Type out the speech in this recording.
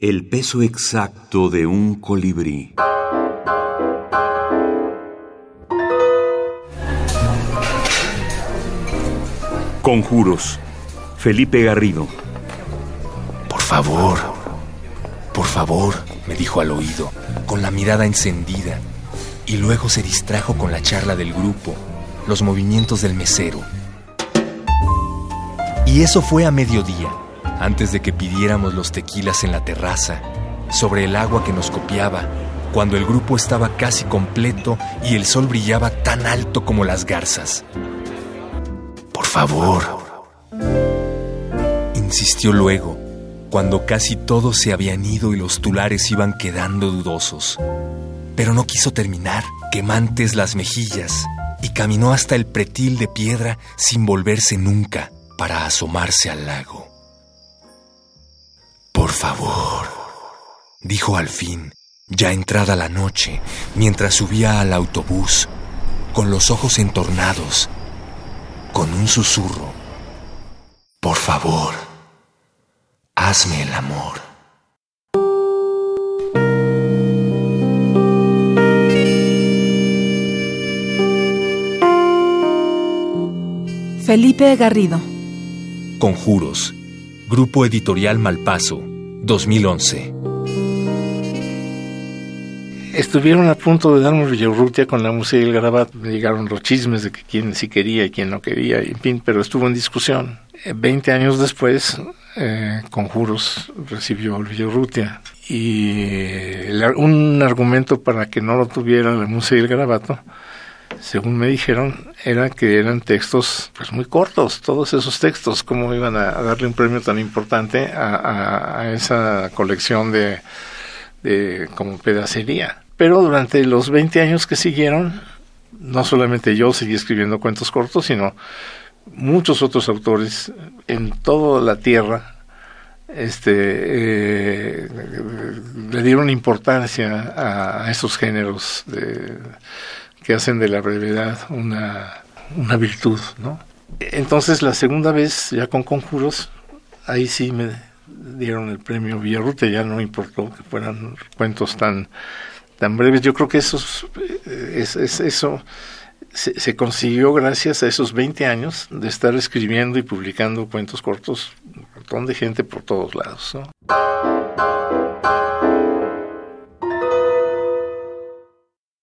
El peso exacto de un colibrí. Conjuros. Felipe Garrido. Por favor, por favor, me dijo al oído, con la mirada encendida, y luego se distrajo con la charla del grupo, los movimientos del mesero. Y eso fue a mediodía, antes de que pidiéramos los tequilas en la terraza, sobre el agua que nos copiaba, cuando el grupo estaba casi completo y el sol brillaba tan alto como las garzas. Por favor, insistió luego, cuando casi todos se habían ido y los tulares iban quedando dudosos. Pero no quiso terminar, quemantes las mejillas, y caminó hasta el pretil de piedra sin volverse nunca para asomarse al lago. Por favor, dijo al fin, ya entrada la noche, mientras subía al autobús, con los ojos entornados, con un susurro. Por favor, hazme el amor. Felipe Garrido. Conjuros. Grupo Editorial Malpaso, 2011. Estuvieron a punto de darme Villarrutia con la música y el garabato. Me llegaron los chismes de que quién sí quería y quién no quería, en fin, pero estuvo en discusión. Eh, veinte años después, eh, Conjuros recibió el Villarrutia. Y un argumento para que no lo tuviera la música y el garabato según me dijeron, era que eran textos pues muy cortos, todos esos textos, cómo iban a, darle un premio tan importante a, esa colección de, como pedacería. Pero durante los 20 años que siguieron, no solamente yo seguí escribiendo cuentos cortos, sino muchos otros autores en toda la tierra este eh, le dieron importancia a esos géneros de que hacen de la brevedad una, una virtud, ¿no? Entonces la segunda vez, ya con conjuros, ahí sí me dieron el premio Villarruta, ya no importó que fueran cuentos tan, tan breves. Yo creo que esos, eh, es, eso se, se, consiguió gracias a esos 20 años de estar escribiendo y publicando cuentos cortos, un montón de gente por todos lados. ¿no?